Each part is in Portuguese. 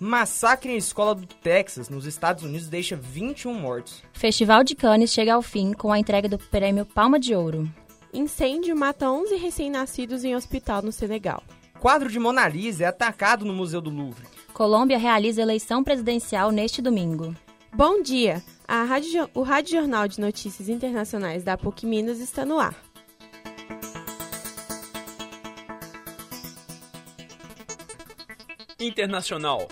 Massacre em escola do Texas, nos Estados Unidos, deixa 21 mortos. Festival de Cannes chega ao fim com a entrega do prêmio Palma de Ouro. Incêndio mata 11 recém-nascidos em hospital no Senegal. Quadro de Mona Lisa é atacado no Museu do Louvre. Colômbia realiza eleição presidencial neste domingo. Bom dia! Rádio, o Rádio Jornal de Notícias Internacionais da PUC Minas está no ar. Internacional.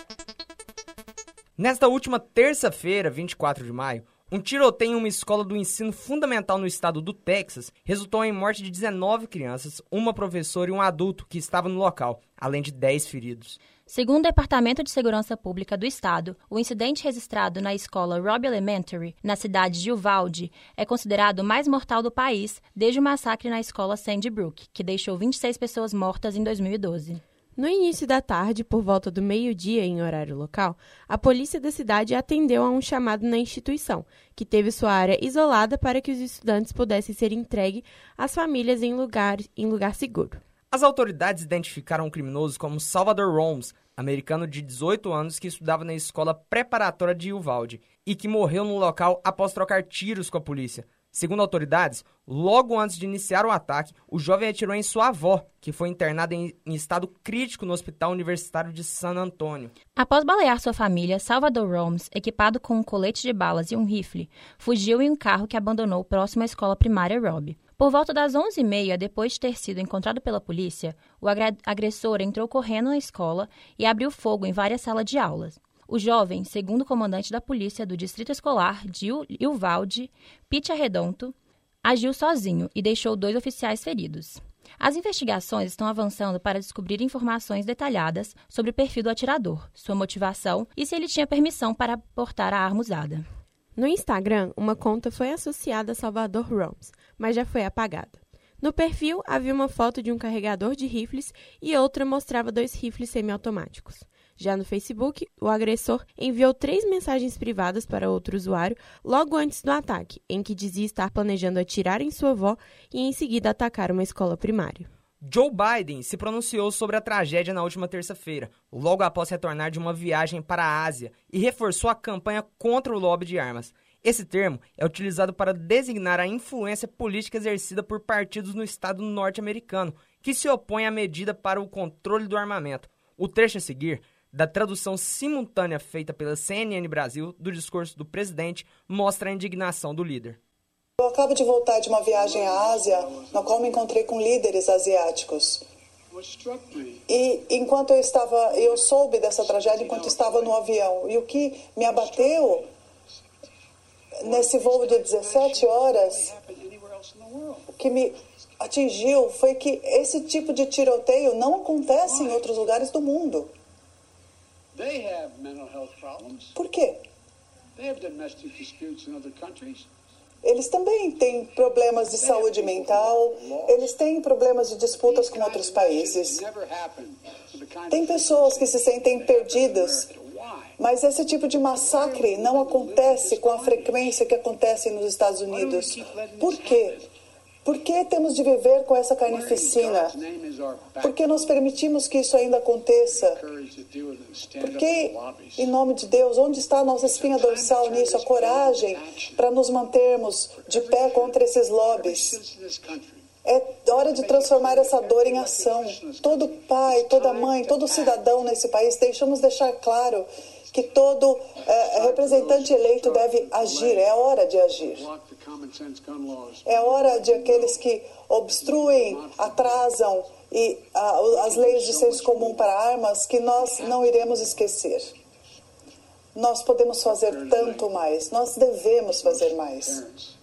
Nesta última terça-feira, 24 de maio, um tiroteio em uma escola do ensino fundamental no estado do Texas resultou em morte de 19 crianças, uma professora e um adulto que estava no local, além de 10 feridos. Segundo o Departamento de Segurança Pública do Estado, o incidente registrado na escola Robb Elementary, na cidade de Uvalde, é considerado o mais mortal do país desde o massacre na escola Sandy Brook, que deixou 26 pessoas mortas em 2012. No início da tarde, por volta do meio-dia em horário local, a polícia da cidade atendeu a um chamado na instituição, que teve sua área isolada para que os estudantes pudessem ser entregues às famílias em lugar, em lugar seguro. As autoridades identificaram o criminoso como Salvador Romes, americano de 18 anos que estudava na escola preparatória de Uvalde e que morreu no local após trocar tiros com a polícia. Segundo autoridades, logo antes de iniciar o ataque, o jovem atirou em sua avó, que foi internada em, estado crítico no Hospital Universitário de San Antônio. Após balear sua família, Salvador Romes, equipado com um colete de balas e um rifle, fugiu em um carro que abandonou próximo à escola primária Robb. Por volta das 11h30, depois de ter sido encontrado pela polícia, o agressor entrou correndo na escola e abriu fogo em várias salas de aulas. O jovem, segundo o comandante da polícia do Distrito Escolar de Uvalde, Pete Arredonto, agiu sozinho e deixou dois oficiais feridos. As investigações estão avançando para descobrir informações detalhadas sobre o perfil do atirador, sua motivação e se ele tinha permissão para portar a arma usada. No Instagram, uma conta foi associada a Salvador Ramos, mas já foi apagada. No perfil havia uma foto de um carregador de rifles e outra mostrava dois rifles semiautomáticos. Já no Facebook, o agressor enviou três mensagens privadas para outro usuário logo antes do ataque, em que dizia estar planejando atirar em sua avó e em seguida atacar uma escola primária. Joe Biden se pronunciou sobre a tragédia na última terça-feira, logo após retornar de uma viagem para a Ásia, e reforçou a campanha contra o lobby de armas. Esse termo é utilizado para designar a influência política exercida por partidos no Estado norte-americano, que se opõem à medida para o controle do armamento. O trecho a seguir, da tradução simultânea feita pela CNN Brasil do discurso do presidente, mostra a indignação do líder. Eu acabo de voltar de uma viagem à Ásia, na qual me encontrei com líderes asiáticos. E enquanto eu estava, eu soube dessa tragédia enquanto estava no avião. E o que me abateu nesse voo de 17 horas, o que me atingiu foi que esse tipo de tiroteio não acontece em outros lugares do mundo. Por quê? Eles também têm problemas de saúde mental, eles têm problemas de disputas com outros países. Tem pessoas que se sentem perdidas, mas esse tipo de massacre não acontece com a frequência que acontece nos Estados Unidos. Por quê? Por que temos de viver com essa carnificina? Por que nós permitimos que isso ainda aconteça? Por que, em nome de Deus, onde está a nossa espinha dorsal nisso, a coragem para nos mantermos de pé contra esses lobbies? É hora de transformar essa dor em ação. Todo pai, toda mãe, todo cidadão nesse país, deixamos deixar claro que todo é, representante eleito deve agir. É hora de agir. É hora de aqueles que obstruem, atrasam e uh, as leis de senso comum para armas que nós não iremos esquecer. Nós podemos fazer tanto mais, nós devemos fazer mais.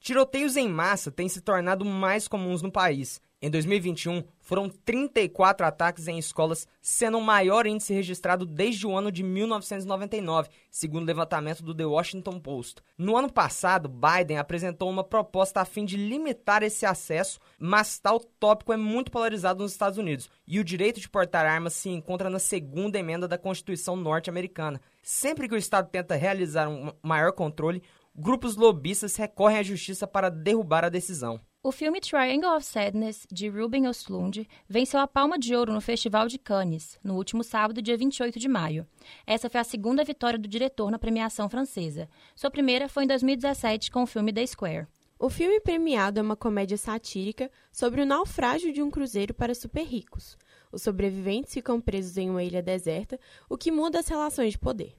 Tiroteios em massa têm se tornado mais comuns no país. Em 2021, foram 34 ataques em escolas, sendo o maior índice registrado desde o ano de 1999, segundo o levantamento do The Washington Post. No ano passado, Biden apresentou uma proposta a fim de limitar esse acesso, mas tal tópico é muito polarizado nos Estados Unidos e o direito de portar armas se encontra na segunda emenda da Constituição norte-americana. Sempre que o Estado tenta realizar um maior controle, grupos lobistas recorrem à justiça para derrubar a decisão. O filme Triangle of Sadness, de Ruben Östlund, venceu a Palma de Ouro no Festival de Cannes, no último sábado, dia 28 de maio. Essa foi a segunda vitória do diretor na premiação francesa. Sua primeira foi em 2017 com o filme The Square. O filme premiado é uma comédia satírica sobre o naufrágio de um cruzeiro para super ricos. Os sobreviventes ficam presos em uma ilha deserta, o que muda as relações de poder.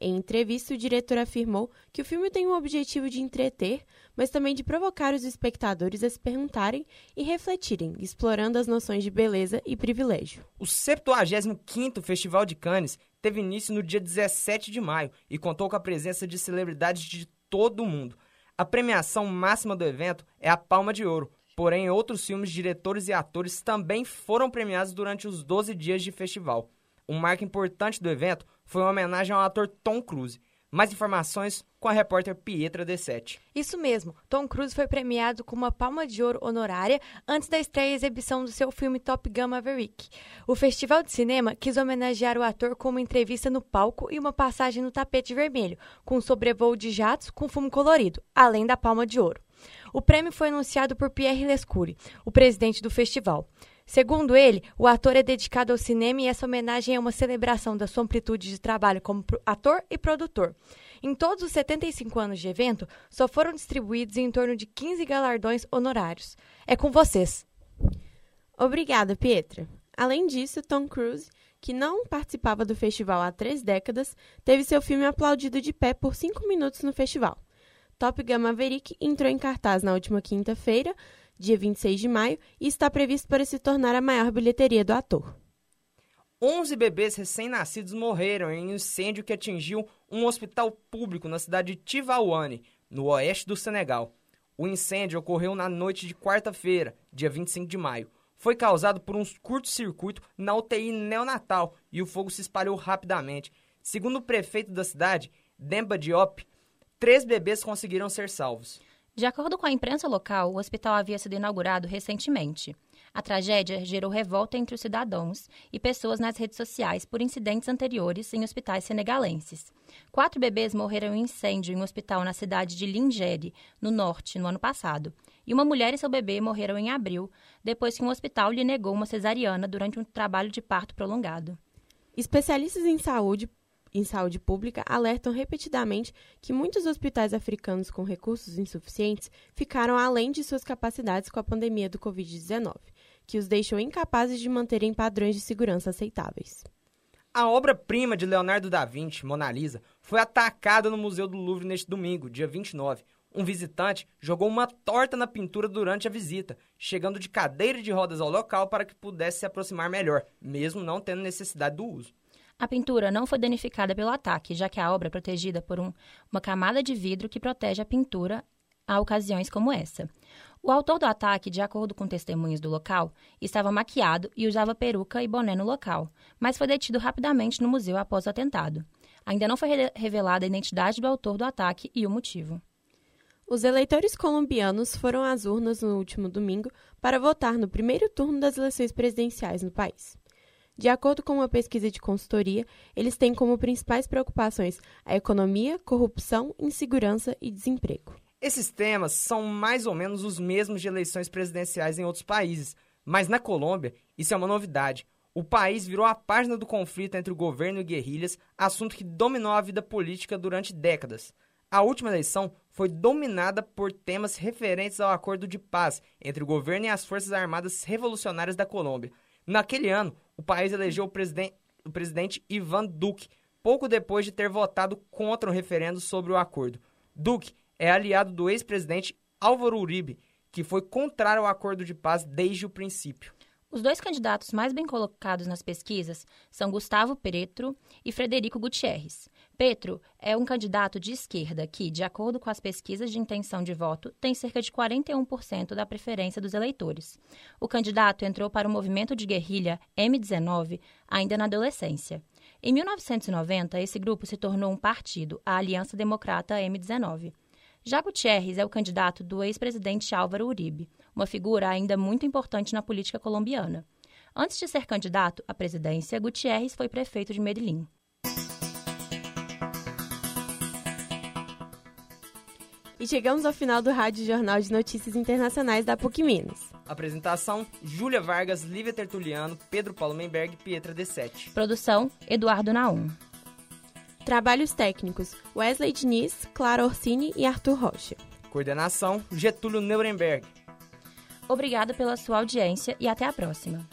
Em entrevista, o diretor afirmou que o filme tem o objetivo de entreter, mas também de provocar os espectadores a se perguntarem e refletirem, explorando as noções de beleza e privilégio. O 75º Festival de Cannes teve início no dia 17 de maio e contou com a presença de celebridades de todo o mundo. A premiação máxima do evento é a Palma de Ouro, porém outros filmes, diretores e atores também foram premiados durante os 12 dias de festival. Um marco importante do evento foi uma homenagem ao ator Tom Cruise. Mais informações com a repórter Pietra D7. Isso mesmo, Tom Cruise foi premiado com uma palma de ouro honorária antes da estreia e exibição do seu filme Top Gun Maverick. O Festival de Cinema quis homenagear o ator com uma entrevista no palco e uma passagem no tapete vermelho, com sobrevoo de jatos com fumo colorido, além da palma de ouro. O prêmio foi anunciado por Pierre Lescure, o presidente do festival. Segundo ele, o ator é dedicado ao cinema e essa homenagem é uma celebração da sua amplitude de trabalho como ator e produtor. Em todos os 75 anos de evento, só foram distribuídos em torno de 15 galardões honorários. É com vocês. Obrigada, Pietra. Além disso, Tom Cruise, que não participava do festival há três décadas, teve seu filme aplaudido de pé por cinco minutos no festival. Top Gun Maverick entrou em cartaz na última quinta-feira, dia 26 de maio, e está previsto para se tornar a maior bilheteria do ator. 11 bebês recém-nascidos morreram em um incêndio que atingiu um hospital público na cidade de Tivaouane, no oeste do Senegal. O incêndio ocorreu na noite de quarta-feira, dia 25 de maio. Foi causado por um curto-circuito na UTI neonatal e o fogo se espalhou rapidamente. Segundo o prefeito da cidade, Demba Diop, três bebês conseguiram ser salvos. De acordo com a imprensa local, o hospital havia sido inaugurado recentemente. A tragédia gerou revolta entre os cidadãos e pessoas nas redes sociais por incidentes anteriores em hospitais senegalenses. Quatro bebês morreram em incêndio em um hospital na cidade de Lingere, no norte, no ano passado. E uma mulher e seu bebê morreram em abril, depois que um hospital lhe negou uma cesariana durante um trabalho de parto prolongado. Especialistas em saúde em saúde pública alertam repetidamente que muitos hospitais africanos com recursos insuficientes ficaram além de suas capacidades com a pandemia do Covid-19, que os deixou incapazes de manterem padrões de segurança aceitáveis. A obra-prima de Leonardo da Vinci, Mona Lisa, foi atacada no Museu do Louvre neste domingo, dia 29. Um visitante jogou uma torta na pintura durante a visita, chegando de cadeira de rodas ao local para que pudesse se aproximar melhor, mesmo não tendo necessidade do uso. A pintura não foi danificada pelo ataque, já que a obra é protegida por um, uma camada de vidro que protege a pintura a ocasiões como essa. O autor do ataque, de acordo com testemunhas do local, estava maquiado e usava peruca e boné no local, mas foi detido rapidamente no museu após o atentado. Ainda não foi revelada a identidade do autor do ataque e o motivo. Os eleitores colombianos foram às urnas no último domingo para votar no primeiro turno das eleições presidenciais no país. De acordo com uma pesquisa de consultoria, eles têm como principais preocupações a economia, corrupção, insegurança e desemprego. Esses temas são mais ou menos os mesmos de eleições presidenciais em outros países, mas na Colômbia isso é uma novidade. O país virou a página do conflito entre o governo e guerrilhas, assunto que dominou a vida política durante décadas. A última eleição foi dominada por temas referentes ao acordo de paz entre o governo e as Forças Armadas Revolucionárias da Colômbia. Naquele ano, o país elegeu o presidente, o presidente Ivan Duque, pouco depois de ter votado contra o referendo sobre o acordo. Duque é aliado do ex-presidente Álvaro Uribe, que foi contrário ao acordo de paz desde o princípio. Os dois candidatos mais bem colocados nas pesquisas são Gustavo Petro e Frederico Gutierrez. Petro é um candidato de esquerda que, de acordo com as pesquisas de intenção de voto, tem cerca de 41% da preferência dos eleitores. O candidato entrou para o movimento de guerrilha M19 ainda na adolescência. Em 1990, esse grupo se tornou um partido, a Aliança Democrata M19. Já Gutierrez é o candidato do ex-presidente Álvaro Uribe uma figura ainda muito importante na política colombiana. Antes de ser candidato à presidência, Gutierrez foi prefeito de Medellín. E chegamos ao final do Rádio Jornal de Notícias Internacionais da PUC Minas. Apresentação: Júlia Vargas, Lívia Tertuliano, Pedro Paulo Menberg e Pietra D7. Produção: Eduardo Naum. Trabalhos técnicos: Wesley Diniz, Clara Orsini e Arthur Rocha. Coordenação: Getúlio Nuremberg. Obrigado pela sua audiência e até a próxima.